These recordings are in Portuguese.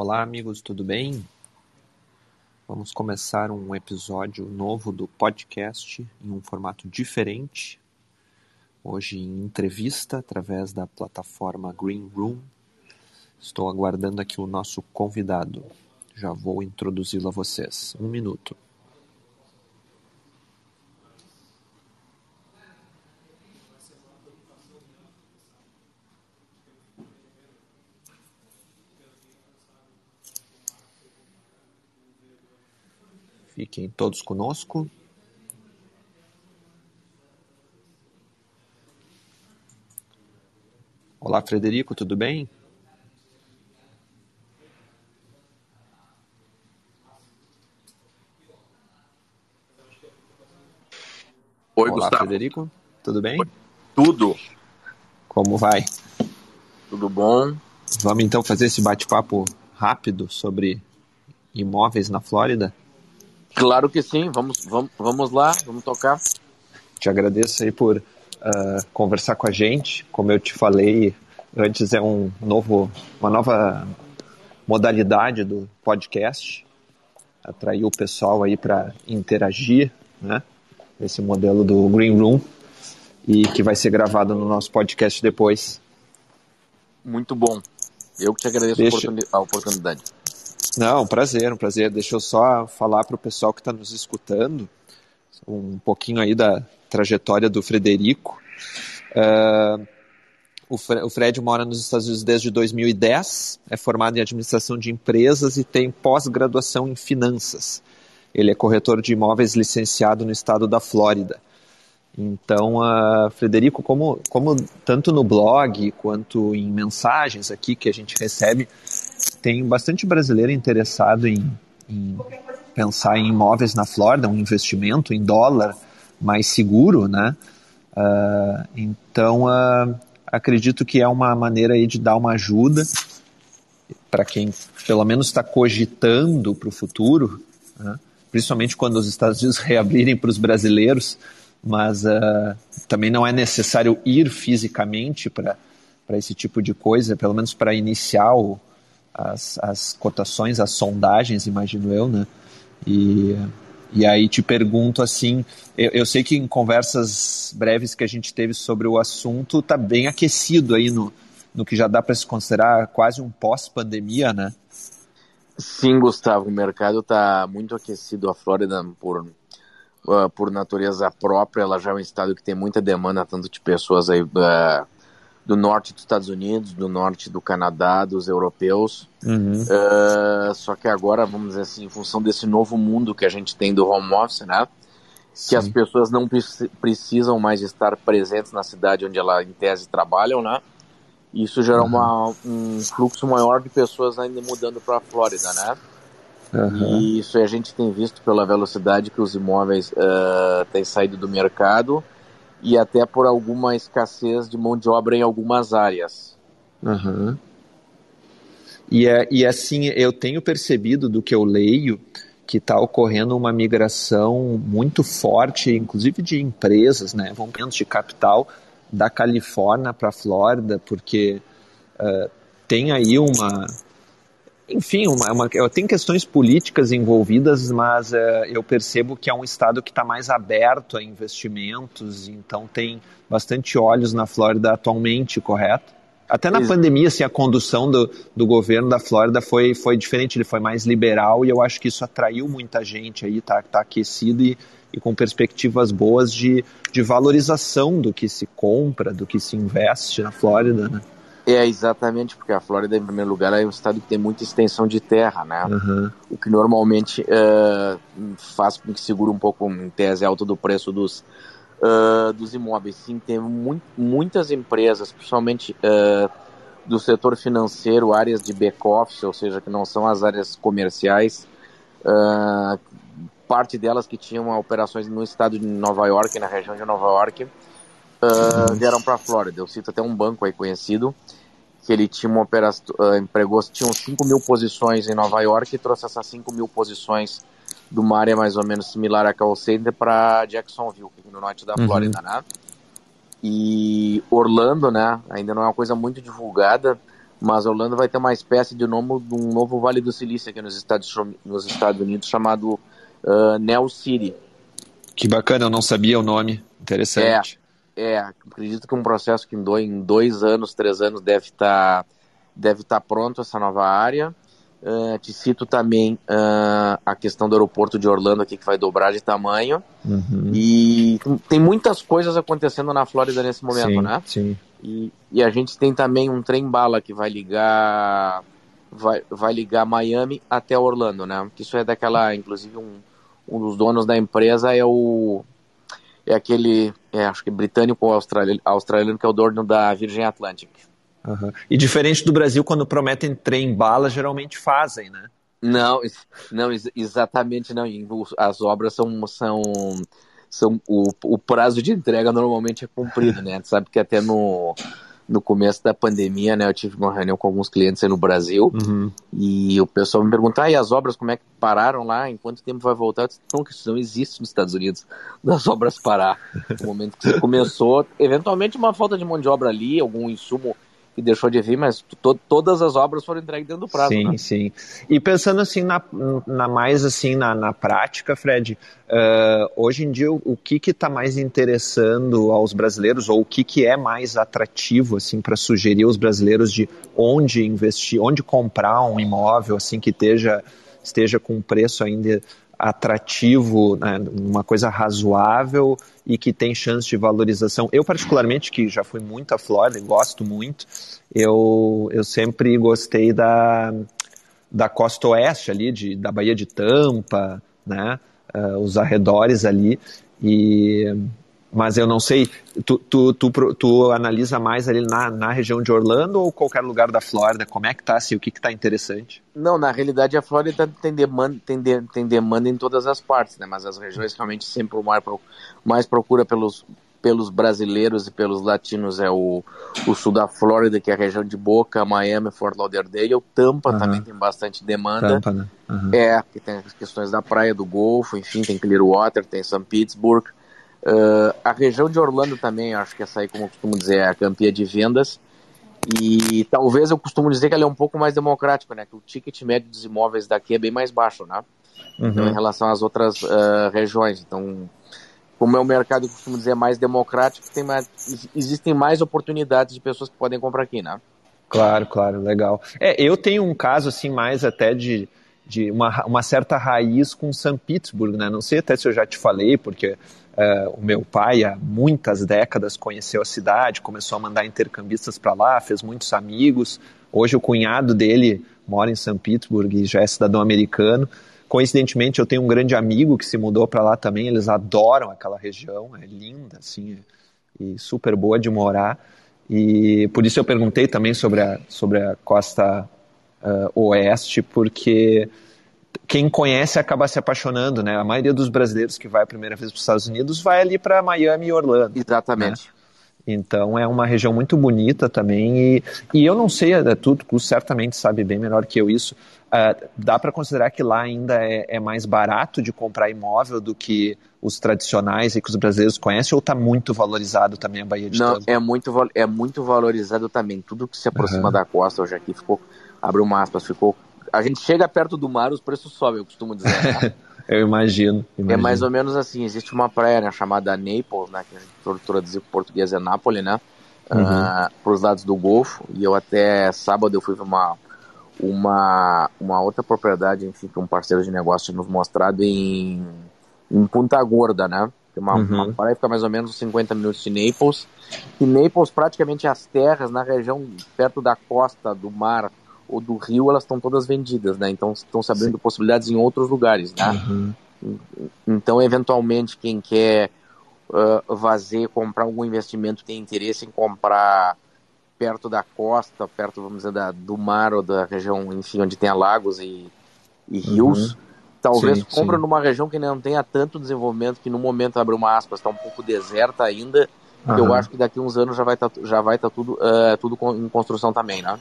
Olá, amigos, tudo bem? Vamos começar um episódio novo do podcast em um formato diferente. Hoje em entrevista através da plataforma Green Room. Estou aguardando aqui o nosso convidado. Já vou introduzi-lo a vocês. Um minuto. Fiquem todos conosco. Olá, Frederico, tudo bem? Oi, Olá, Gustavo. Frederico, tudo bem? Tudo, Como vai? tudo bom? Vamos então fazer esse bate-papo rápido sobre imóveis na Flórida? Claro que sim, vamos, vamos, vamos lá, vamos tocar. Te agradeço aí por ah, conversar com a gente. Como eu te falei antes, é um novo, uma nova modalidade do podcast. Atrair o pessoal aí para interagir, né? Esse modelo do Green Room e que vai ser gravado no nosso podcast depois. Muito bom. Eu que te agradeço Deixa- a oportunidade. Não, um prazer, um prazer. Deixa eu só falar para o pessoal que está nos escutando um pouquinho aí da trajetória do Frederico. Ah, o, Fre- o Fred mora nos Estados Unidos desde 2010, é formado em administração de empresas e tem pós-graduação em finanças. Ele é corretor de imóveis licenciado no estado da Flórida. Então, ah, Frederico, como, como tanto no blog quanto em mensagens aqui que a gente recebe, tem bastante brasileiro interessado em, em pensar em imóveis na Flórida, um investimento em dólar mais seguro, né? Ah, então, ah, acredito que é uma maneira aí de dar uma ajuda para quem pelo menos está cogitando para o futuro, né? principalmente quando os Estados Unidos reabrirem para os brasileiros, mas ah, também não é necessário ir fisicamente para esse tipo de coisa, pelo menos para iniciar o, as, as cotações, as sondagens, imagino eu, né? E, e aí te pergunto assim, eu, eu sei que em conversas breves que a gente teve sobre o assunto, tá bem aquecido aí no, no que já dá para se considerar quase um pós-pandemia, né? Sim, Gustavo, o mercado está muito aquecido. A Flórida, por, ah, por natureza própria, ela já é um estado que tem muita demanda, tanto de pessoas aí ah, do norte dos Estados Unidos, do norte do Canadá, dos europeus. Uhum. Ah, só que agora, vamos dizer assim, em função desse novo mundo que a gente tem do home office, né? que as Sim. pessoas não preci- precisam mais estar presentes na cidade onde ela em tese trabalham, né? Isso gera uma, um fluxo maior de pessoas ainda mudando para a Flórida, né? Aham. E isso a gente tem visto pela velocidade que os imóveis eh, têm saído do mercado e até por alguma escassez de mão de obra em algumas áreas. Aham. E, é, e assim, eu tenho percebido do que eu leio que está ocorrendo uma migração muito forte, inclusive de empresas, né, movimentos de capital da Califórnia para a Flórida, porque eh, tem aí uma, enfim, uma, uma, tem questões políticas envolvidas, mas eh, eu percebo que é um estado que está mais aberto a investimentos, então tem bastante olhos na Flórida atualmente, correto? Até na pandemia, assim, a condução do, do governo da Flórida foi, foi diferente, ele foi mais liberal e eu acho que isso atraiu muita gente aí, tá, tá aquecido e, e com perspectivas boas de, de valorização do que se compra, do que se investe na Flórida, né? É exatamente porque a Flórida, em primeiro lugar, é um estado que tem muita extensão de terra, né? Aham, o que normalmente eh, faz com que segure um pouco, em tese, alto do preço dos, eh, dos imóveis. Sim, tem mu muitas empresas, principalmente eh, do setor financeiro, áreas de back-office, ou seja, que não são as áreas comerciais, parte delas que tinham operações no estado de Nova York, na região de Nova York, eh, vieram para a Flórida. Eu cito até um banco aí conhecido, que ele tinha uma operação, uh, empregou, tinham 5 mil posições em Nova York e trouxe essas 5 mil posições de uma área mais ou menos similar a call center para Jacksonville, é no norte da Uhum. Flórida, né? E Orlando, né, ainda não é uma coisa muito divulgada, mas Orlando vai ter uma espécie de novo, um novo Vale do Silício aqui nos Estados, nos Estados Unidos chamado uh, Neo City. Que bacana, eu não sabia o nome. Interessante. É, acredito que um processo que em dois, em dois anos, três anos deve estar tá, deve tá pronto essa nova área. Uh, te cito também uh, a questão do aeroporto de Orlando aqui que vai dobrar de tamanho uhum. e tem muitas coisas acontecendo na Flórida nesse momento, sim, né? Sim. E, e a gente tem também um trem bala que vai ligar vai, vai ligar Miami até Orlando, né? Isso é daquela, inclusive um, um dos donos da empresa é o é aquele, é, acho que britânico ou australiano, australiano que é o dono da Virgin Atlantic. Uhum. E diferente do Brasil, quando prometem trem bala, geralmente fazem, né? Não, não exatamente não. As obras são, são, são o, o prazo de entrega normalmente é cumprido, né? Tu sabe que até no, no começo da pandemia, né, eu tive uma reunião com alguns clientes aí no Brasil uhum. e o pessoal me perguntou, ah, e as obras como é que pararam lá? Em quanto tempo vai voltar? Eu disse, não, que isso não existe nos Estados Unidos, das obras parar. No momento que você começou, eventualmente uma falta de mão de obra ali, algum insumo que deixou de vir, mas to todas as obras foram entregues dentro do prazo. Sim, né? sim. E pensando assim na, na mais assim na, na prática, Fred, uh, hoje em dia o, o que que está mais interessando aos brasileiros ou o que que é mais atrativo assim para sugerir aos brasileiros de onde investir, onde comprar um imóvel assim que esteja esteja com um preço ainda atrativo, né, uma coisa razoável e que tem chance de valorização. Eu, particularmente, que já fui muito à Flórida e gosto muito, eu, eu sempre gostei da, da costa oeste ali, de, da Baía de Tampa, né, uh, os arredores ali, e mas eu não sei, tu, tu, tu, tu, analisa mais ali na, na região de Orlando ou qualquer lugar da Flórida? Como é que tá, assim, o que que tá interessante? Não, na realidade a Flórida tem demanda, tem, de, tem demanda em todas as partes, né? Mas as regiões realmente sempre o mais, mais procura pelos, pelos brasileiros e pelos latinos é o, o sul da Flórida, que é a região de Boca, Miami, Fort Lauderdale. O Tampa uhum. também tem bastante demanda. Tampa, né? Uhum. É, que tem as questões da praia, do Golfo, enfim, tem Clearwater, tem St. Pittsburgh. Uh, a região de Orlando também, acho que essa aí, como eu costumo dizer, é a campia de vendas. E talvez eu costumo dizer que ela é um pouco mais democrática, né? Que o ticket médio dos imóveis daqui é bem mais baixo, né? Uhum. Então, em relação às outras uh, regiões. Então, como é um mercado, eu costumo dizer, mais democrático, tem mais, existem mais oportunidades de pessoas que podem comprar aqui, né? Claro, claro, legal. É, eu tenho um caso, assim, mais até de, de uma, uma certa raiz com São Petersburgo, né? Não sei até se eu já te falei, porque Uh, o meu pai, há muitas décadas, conheceu a cidade, começou a mandar intercambistas para lá, fez muitos amigos. Hoje, o cunhado dele mora em São Petersburgo e já é cidadão americano. Coincidentemente, eu tenho um grande amigo que se mudou para lá também. Eles adoram aquela região, é linda, assim, e super boa de morar. E por isso eu perguntei também sobre a, sobre a costa uh, oeste, porque quem conhece acaba se apaixonando, né? A maioria dos brasileiros que vai a primeira vez para os Estados Unidos vai ali para Miami e Orlando. Exatamente. Né? Então é uma região muito bonita também e, e eu não sei, é, tu, tu certamente sabe bem melhor que eu isso. Uh, dá para considerar que lá ainda é, é, mais barato de comprar imóvel do que os tradicionais e que os brasileiros conhecem ou está muito valorizado também a Bahia de Não, é muito é muito valorizado também. Tudo que se aproxima uhum. da costa hoje aqui ficou abriu uma aspas, ficou a gente chega perto do mar, os preços sobem, eu costumo dizer. Né? eu imagino, imagino, É mais ou menos assim, existe uma praia né, chamada Naples, né, que a gente traduzir para português é Nápoles, né? Uhum. Uh, ah, para os lados do Golfo. E eu até sábado eu fui ver uma, uma, uma outra propriedade, enfim, que um parceiro de negócio tinha nos mostrado em, em Punta Gorda, né? Uma, uhum. uma praia fica mais ou menos 50 minutos de Naples. E Naples, praticamente as terras na região perto da costa do mar ou do Rio, elas estão todas vendidas, né? Então estão se abrindo Sim. possibilidades em outros lugares, né? Uhum. Então, eventualmente, quem quer uh, fazer, comprar algum investimento, tem interesse em comprar perto da costa, perto, vamos dizer, da, do mar ou da região, enfim, onde tem lagos e, e rios, uhum. talvez sim, compra sim. numa região que não tenha tanto desenvolvimento, que no momento, abre uma aspas, está um pouco deserta ainda, uhum. eu acho que daqui uns anos já vai estar tá, já vai tá tudo, uh, tudo em construção também, né?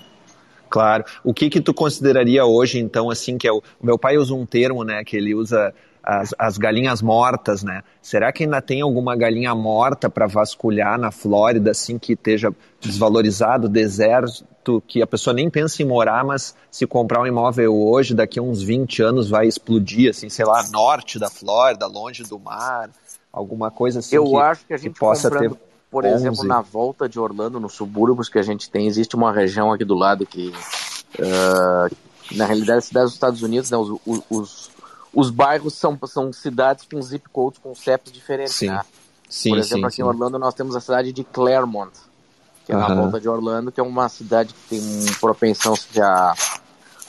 Claro. O que que tu consideraria hoje, então, assim, que é o, o meu pai usa um termo, né, que ele usa as, as galinhas mortas, né? Será que ainda tem alguma galinha morta para vasculhar na Flórida, assim, que esteja desvalorizado, deserto, que a pessoa nem pensa em morar, mas se comprar um imóvel hoje, daqui a uns 20 anos vai explodir, assim, sei lá, norte da Flórida, longe do mar, alguma coisa assim. Eu que, acho que a gente que possa ter por 11. exemplo, na volta de Orlando, nos subúrbios que a gente tem, existe uma região aqui do lado que, uh, na realidade, é cidades dos Estados Unidos, né, os, os, os, bairros são, são cidades com zip codes, com CEPs diferentes, sim. né? Sim, Por exemplo, sim, aqui sim. em Orlando nós temos a cidade de Claremont, que é na volta de Orlando, que é uma cidade que tem propensão a,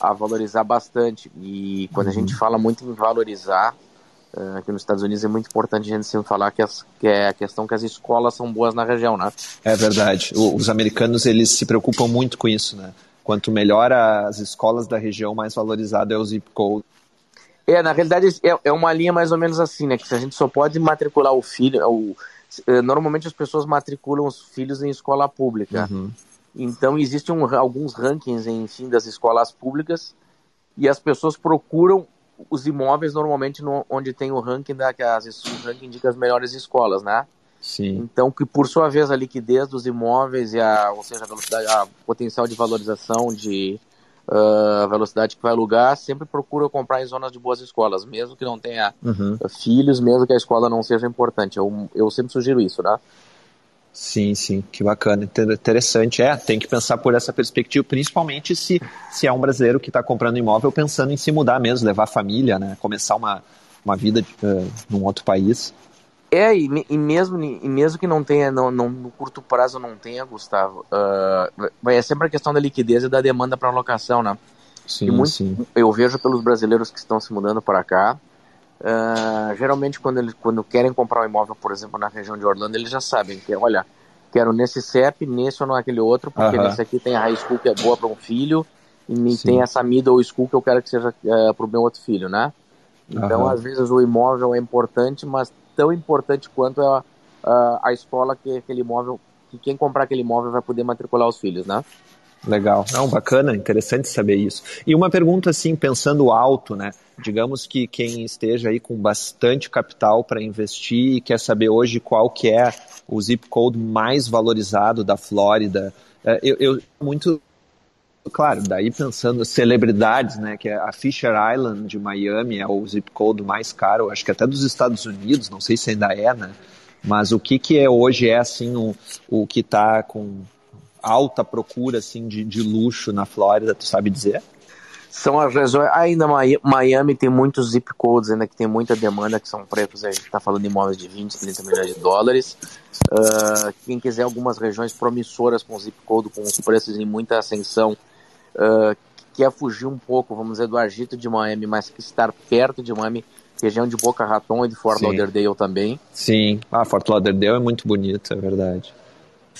a valorizar bastante. E quando uhum. a gente fala muito em valorizar, aqui nos Estados Unidos é muito importante a gente sempre falar que, as, que é a questão que as escolas são boas na região, né? É verdade. O, os americanos, eles se preocupam muito com isso, né? Quanto melhor as escolas da região, mais valorizado é o zip code. É, na realidade é, é uma linha mais ou menos assim, né? Que a gente só pode matricular o filho, o, normalmente as pessoas matriculam os filhos em escola pública. Uhum. Então existem um, alguns rankings enfim das escolas públicas e as pessoas procuram os imóveis normalmente no, onde tem o ranking da que as, o ranking indica as melhores escolas, né? Sim. Então que por sua vez a liquidez dos imóveis e a, ou seja, a velocidade, a potencial de valorização de uh, velocidade que vai alugar, sempre procura comprar em zonas de boas escolas, mesmo que não tenha uhum. filhos, mesmo que a escola não seja importante. Eu, eu sempre sugiro isso, né? Sim, sim, que bacana, interessante. É, tem que pensar por essa perspectiva, principalmente se, se é um brasileiro que está comprando imóvel pensando em se mudar mesmo, levar a família, né? Começar uma, uma vida uh, num outro país. É, e, e, mesmo, e mesmo que não tenha, não, não, no curto prazo não tenha, Gustavo, uh, vai é sempre a questão da liquidez e da demanda para locação, né? Sim, muito, sim. Eu vejo pelos brasileiros que estão se mudando para cá, uh, geralmente quando eles quando querem comprar um imóvel, por exemplo, na região de Orlando, eles já sabem que, olha, quero nesse CEP, nesse ou naquele outro, porque Aham. nesse aqui tem a high school que é boa para um filho, e Sim. tem essa middle school que eu quero que seja uh, para o meu outro filho, né? Então, Aham. às vezes o imóvel é importante, mas tão importante quanto a, a, a escola que aquele imóvel, que quem comprar aquele imóvel vai poder matricular os filhos, né? Legal. Não, bacana, interessante saber isso. E uma pergunta assim, pensando alto, né? Digamos que quem esteja aí com bastante capital para investir e quer saber hoje qual que é o zip code mais valorizado da Flórida. É, Eu, eu muito claro, daí pensando celebridades, né, que é a Fisher Island de Miami é o zip code mais caro, acho que até dos Estados Unidos, não sei se ainda é, né? Mas o que que é hoje é assim o, o que está com alta procura assim de, de luxo na Flórida, tu sabe dizer? São as regiões. Ainda Mi- Miami tem muitos zip codes, ainda que tem muita demanda, que são preços, a gente está falando de imóveis de 20, 30 milhões de dólares. Ah, quem quiser algumas regiões promissoras com zip code, com os preços em muita ascensão, que quer fugir um pouco, vamos dizer, do agito de Miami, mas que estar perto de Miami, região de Boca Raton e de Fort Sim. Lauderdale também. Sim. Ah, Fort Lauderdale é muito bonito, é verdade.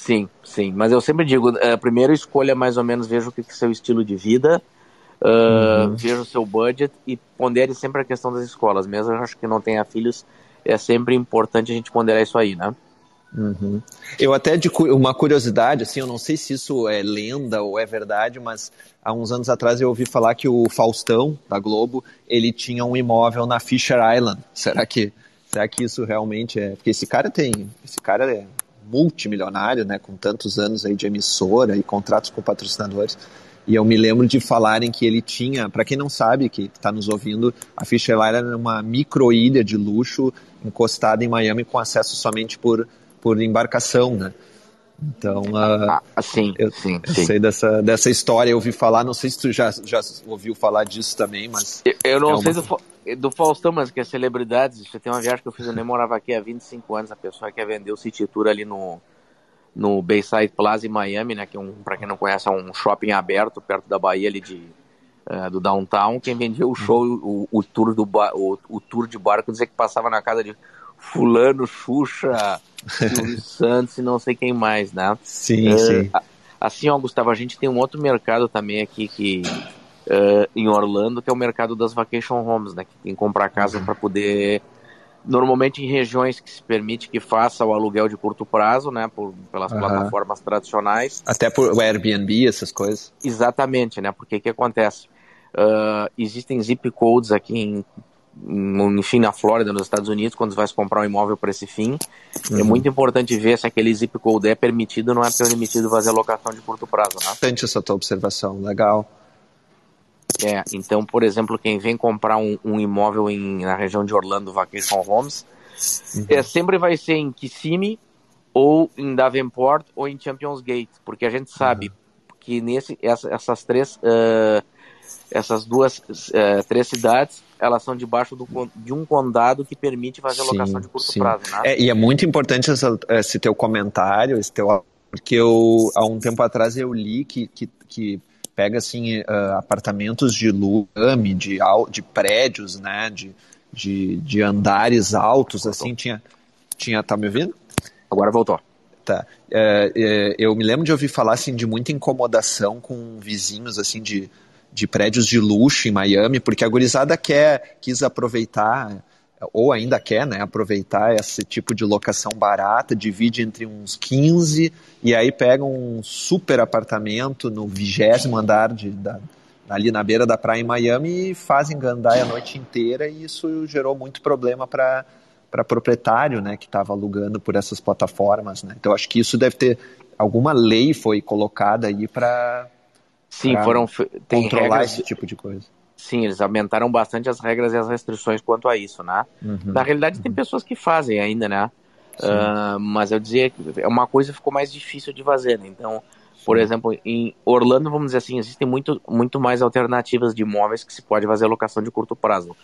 Sim, sim. Mas eu sempre digo, eh, primeiro escolha mais ou menos, veja o que é seu estilo de vida, ah, Uhum. veja o seu budget e pondere sempre a questão das escolas. Mesmo eu acho que não tenha filhos, é sempre importante a gente ponderar isso aí, né? Uhum. Eu até de cu- uma curiosidade, assim, eu não sei se isso é lenda ou é verdade, mas há uns anos atrás eu ouvi falar que o Faustão da Globo ele tinha um imóvel na Fisher Island. Será que será que isso realmente é? Porque esse cara tem, esse cara é multimilionário, né, com tantos anos aí de emissora e contratos com patrocinadores. E eu me lembro de falarem que ele tinha, para quem não sabe, que está nos ouvindo, a Fisher Island é uma microilha de luxo encostada em Miami com acesso somente por, por embarcação, né? Então, ah, Ah, sim, eu, sim, eu sim. sei dessa, dessa história, eu ouvi falar, não sei se tu já, já ouviu falar disso também, mas Eu- Eu não É uma- sei do, Fa- do Faustão, mas que é celebridades. Você tem uma viagem que eu fiz, eu nem morava aqui há 25 anos. A pessoa quer vender o City Tour ali no, no Bayside Plaza em Miami, né? Que é um, pra quem não conhece, é um shopping aberto perto da Bahia ali de, eh, do downtown. Quem vendia o show, o, o tour do ba- o, o tour de barco, dizia que passava na casa de Fulano, Xuxa, Silvio Santos e não sei quem mais, né? sim, É, sim. Assim, ó, Gustavo, a gente tem um outro mercado também aqui que é, em Orlando, que é o mercado das vacation homes, né? Que tem que comprar casa para poder. Normalmente em regiões que se permite que faça o aluguel de curto prazo, né? Por, pelas Aham. plataformas tradicionais. Até por o Airbnb, essas coisas. Exatamente, né? Porque o que acontece? Ah, existem zip codes aqui em enfim, na Flórida, nos Estados Unidos, quando você vai comprar um imóvel para esse fim, é uhum. é muito importante ver se aquele zip code é permitido ou não é permitido fazer locação de curto prazo. Né? Essa tua observação, legal. É, então, por exemplo, quem vem comprar um, um imóvel em, na região de Orlando, Vacation Homes, uhum. é, sempre vai ser em Kissimmee, ou em Davenport, ou em Champions Gate, porque a gente sabe uhum. que nesse, essa, essas três... Uh, essas duas uh, três cidades elas são debaixo do, de um condado que permite fazer sim, alocação de curto sim. prazo. Né? É, e é muito importante essa, esse teu comentário, esse teu, porque eu, há um tempo atrás eu li que, que, que pega assim, uh, apartamentos de lume, de, de prédios, né, de, de, de andares altos, voltou. assim, tinha, tinha, tá me ouvindo? Agora voltou. Tá. É, é, eu me lembro de ouvir falar assim, de muita incomodação com vizinhos assim de de prédios de luxo em Miami, porque a gurizada quer, quis aproveitar, ou ainda quer, né, aproveitar esse tipo de locação barata, divide entre uns 15 e aí pega um super apartamento no vigésimo andar de, da, ali na beira da praia em Miami e fazem gandaia a noite inteira e isso gerou muito problema para para proprietário, né, que estava alugando por essas plataformas, né? Então acho que isso deve ter alguma lei foi colocada aí para Sim, foram tem controlar regras, esse tipo de coisa. Sim, eles aumentaram bastante as regras e as restrições quanto a isso, né? Uhum, Na realidade, uhum. tem pessoas que fazem ainda, né? Uh, mas eu dizia que é uma coisa ficou mais difícil de fazer, né? Então, por Sim. exemplo, em Orlando, vamos dizer assim, existem muito, muito mais alternativas de imóveis que se pode fazer locação de curto prazo,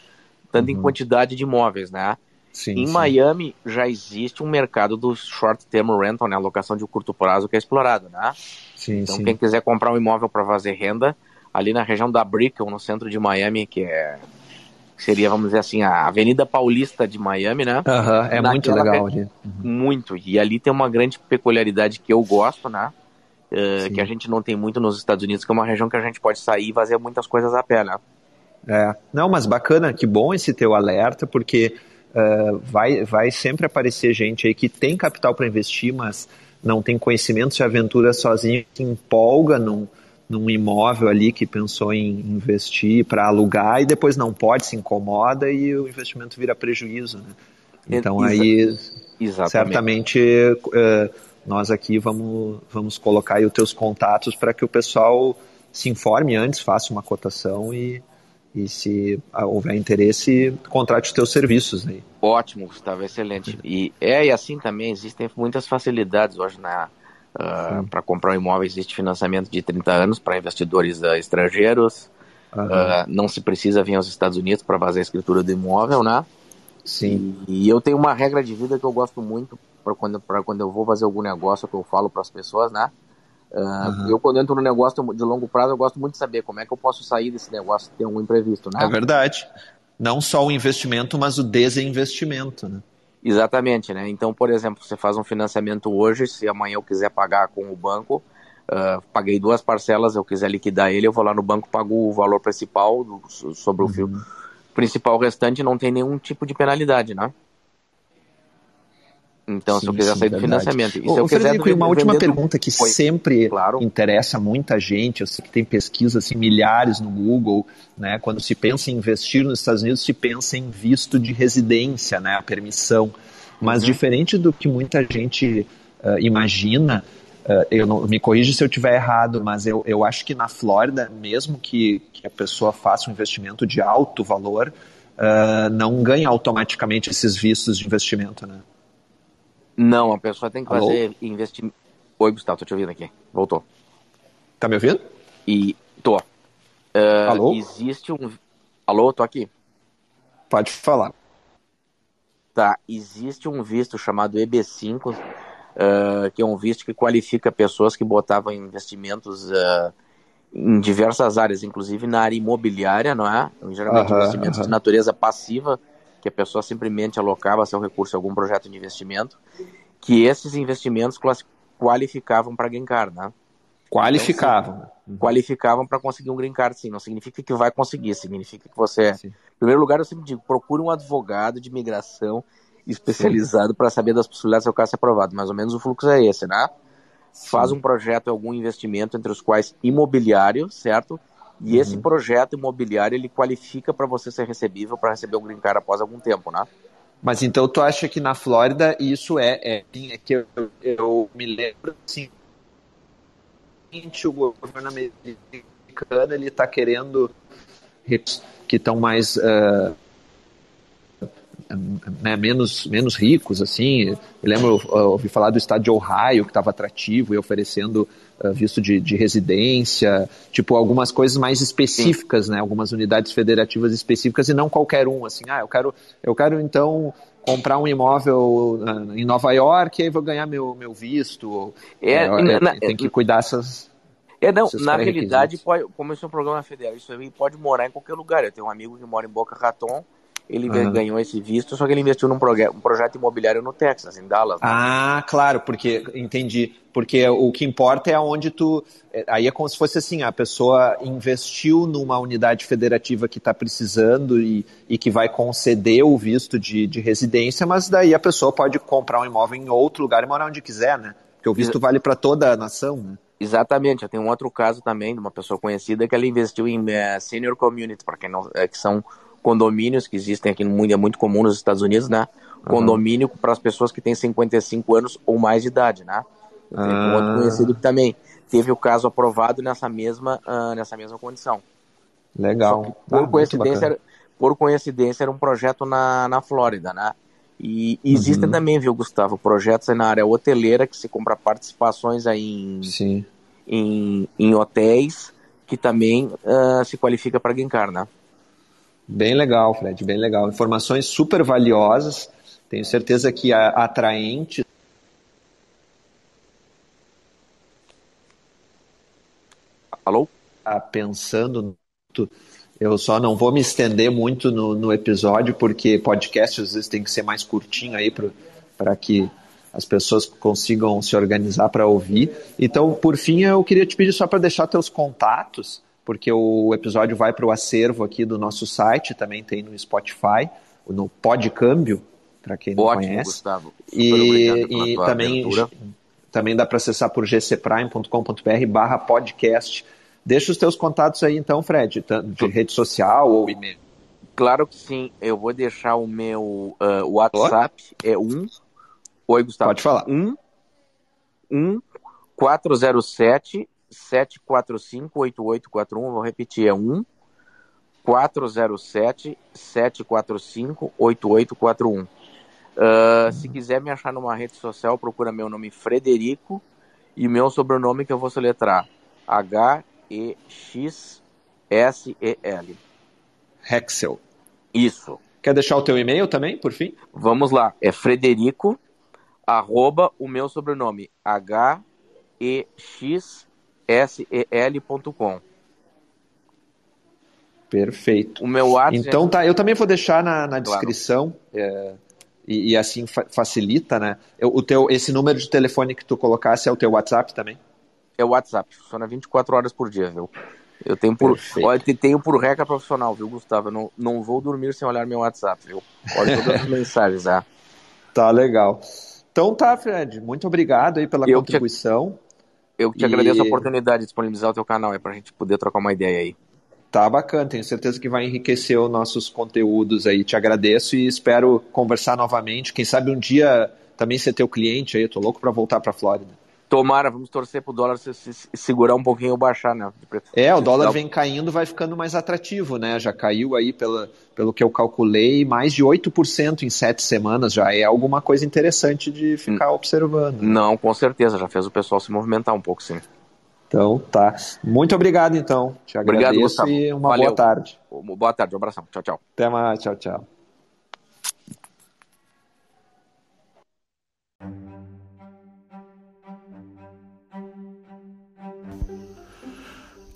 tanto uhum. em quantidade de imóveis, né? Sim, em sim. Miami já existe um mercado do short term rental, né, locação de curto prazo que é explorado, né? Sim, então sim. quem quiser comprar um imóvel para fazer renda, ali na região da Brickell, no centro de Miami, que é seria, vamos dizer assim, a Avenida Paulista de Miami, né? Uhum, é muito legal ali. Uhum. Muito. E ali tem uma grande peculiaridade que eu gosto, né? Uh, que a gente não tem muito nos Estados Unidos, que é uma região que a gente pode sair e fazer muitas coisas a pé, né? É. Não, mas bacana, que bom esse teu alerta, porque uh, vai, vai sempre aparecer gente aí que tem capital para investir, mas não tem conhecimento, se aventura sozinho, se empolga num, num imóvel ali que pensou em investir para alugar e depois não pode, se incomoda e o investimento vira prejuízo. Né? Então aí exatamente. certamente uh, nós aqui vamos, vamos colocar aí os teus contatos para que o pessoal se informe antes, faça uma cotação e, e se houver interesse, contrate os teus serviços aí. Ótimo, Gustavo, excelente. E é e assim também existem muitas facilidades hoje na uh, para comprar um imóvel existe financiamento de 30 anos para investidores uh, estrangeiros. Uhum. Uh, não se precisa vir aos Estados Unidos para fazer a escritura do imóvel, né? Sim. E, e, eu tenho uma regra de vida que eu gosto muito para quando, quando eu vou fazer algum negócio que eu falo para as pessoas, né? uhum. Eu, quando entro no negócio de longo prazo, eu gosto muito de saber como é que eu posso sair desse negócio se tem um imprevisto, né? É verdade. Não só o investimento, mas o desinvestimento, né? Exatamente, né? Então, por exemplo, você faz um financiamento hoje, se amanhã eu quiser pagar com o banco, uh, paguei duas parcelas, eu quiser liquidar ele, eu vou lá no banco, pago o valor principal do, sobre o uhum. fio principal restante, não tem nenhum tipo de penalidade, né? Então, sim, se eu quiser sim, sair do financiamento. E se eu quiser Frederico, uma última pergunta que Foi. sempre claro. interessa muita gente, eu sei que tem pesquisas assim, milhares no Google, né? Quando se pensa em investir nos Estados Unidos, se pensa em visto de residência, né? A permissão. Mas uhum. diferente do que muita gente uh, imagina, uh, eu não, me corrija se eu estiver errado, mas eu, eu acho que na Flórida, mesmo que, que a pessoa faça um investimento de alto valor, uh, não ganha automaticamente esses vistos de investimento, né? Não, a pessoa tem que Alô? fazer investimento. Oi, Gustavo, tô te ouvindo aqui. Voltou. Tá me ouvindo? E tô. Uh, Alô? Existe um. Alô, tô aqui. Pode falar. Tá, existe um visto chamado EB5, uh, ah, que é um visto que qualifica pessoas que botavam investimentos uh, em diversas áreas, inclusive na área imobiliária, não é? Geralmente uh -huh, investimentos -huh. de natureza passiva, que a pessoa simplesmente alocava seu recurso a algum projeto de investimento, que esses investimentos qualificavam para green card, né? Qualificavam. Então, uhum. Qualificavam para conseguir um green card, sim. Não significa que vai conseguir, significa que você. Sim. Em primeiro lugar, eu sempre digo: procure um advogado de imigração especializado para saber das possibilidades do seu caso ser aprovado. Mais ou menos o fluxo é esse, né? Sim. Faz um projeto, algum investimento, entre os quais imobiliário, certo? E uhum. esse projeto imobiliário ele qualifica para você ser recebível para receber o green card após algum tempo, né? Mas então tu acha que na Flórida isso é, é, é que eu, eu, me lembro assim, o governo americano ele está querendo que estão mais uh, né, menos, menos ricos, assim. Eu lembro, eu ouvi falar do estado de Ohio, que estava atrativo e oferecendo visto de, de, residência, tipo, algumas coisas mais específicas, né, algumas unidades federativas específicas e não qualquer um, assim, ah, eu quero, eu quero então comprar um imóvel uh, em Nova York e aí vou ganhar meu, meu visto. É, é, na, tem que cuidar essas... É, não, na realidade, pode, como esse é um programa federal, isso aí pode morar em qualquer lugar. Eu tenho um amigo que mora em Boca Raton, ele uhum. ganhou esse visto, só que ele investiu num um projeto imobiliário no Texas, em Dallas. Né? Ah, claro, porque entendi. Porque o que importa é onde tu. É, aí é como se fosse assim: a pessoa investiu numa unidade federativa que está precisando e, e que vai conceder o visto de, de residência, mas daí a pessoa pode comprar um imóvel em outro lugar e morar onde quiser, né? Porque o visto vale para toda a nação, né? Exatamente, eu tenho um outro caso também de uma pessoa conhecida que ela investiu em uh, senior community, para quem não, é, que são condomínios que existem aqui no mundo, é muito comum nos Estados Unidos, né? Condomínio uhum. para as pessoas que têm 55 anos ou mais de idade, né? Eu tenho um outro ah. conhecido que também teve o caso aprovado nessa mesma, uh, nessa mesma condição. Legal. Por, ah, coincidência, era, por coincidência, era um projeto na, na Flórida, né? E existem uhum. também, viu, Gustavo, projetos na área hoteleira que se compra participações aí em, em, em hotéis que também uh, se qualifica para Ginkar, né? Bem legal, Fred, bem legal. Informações super valiosas, tenho certeza que atraentes. Alô? Tá pensando, eu só não vou me estender muito no, no episódio, porque podcast às vezes tem que ser mais curtinho aí para que as pessoas consigam se organizar para ouvir. Então, por fim, eu queria te pedir só para deixar teus contatos porque o episódio vai para o acervo aqui do nosso site, também tem no Spotify, no Podcâmbio, para quem não Ótimo, conhece. Gustavo. e, e também, também dá para acessar por gcprime.com.br barra podcast. Deixa os teus contatos aí então, Fred, de rede social ou e-mail. Claro que sim, eu vou deixar o meu uh, WhatsApp, é um. Oi, Gustavo. Pode falar. Um, um 407 745-8841, vou repetir, é 1 407 745 8841. Uh, se quiser me achar numa rede social, procura meu nome Frederico e meu sobrenome que eu vou soletrar H-E-X-S-E-L. Hexel. Isso. Quer deixar o teu e-mail também, por fim? Vamos lá. É Frederico, arroba o meu sobrenome, H-E-X sel.com. Perfeito. O meu WhatsApp. Então tá, eu também vou deixar na, na descrição claro. é, e, e, assim fa facilita, né? o teu, esse número de telefone que tu colocasse é o teu WhatsApp também? É o WhatsApp, funciona 24 horas por dia, viu? Eu tenho por, olha, tenho por regra profissional, viu, Gustavo? Eu não, não vou dormir sem olhar meu WhatsApp, viu? Olha todas as mensagens, ah. Tá legal. Então tá, Fred, muito obrigado aí pela eu contribuição. Eu te e... agradeço a oportunidade de disponibilizar o teu canal aí, pra gente poder trocar uma ideia aí. Tá bacana, tenho certeza que vai enriquecer os nossos conteúdos aí. Te agradeço e espero conversar novamente. Quem sabe um dia também ser teu cliente aí, eu tô louco para voltar para Flórida. Tomara, vamos torcer pro dólar se, se, segurar um pouquinho ou baixar, né? É, o dólar vem caindo, vai ficando mais atrativo, né? Já caiu aí, pela, pelo que eu calculei, mais de 8% em sete semanas já. É alguma coisa interessante de ficar hum. observando. Não, com certeza, já fez o pessoal se movimentar um pouco, sim. Então, tá. Muito obrigado, então. Te agradeço obrigado, Gustavo. e uma Valeu. boa tarde. Boa tarde, um abração. Tchau, tchau. Até mais, tchau, tchau.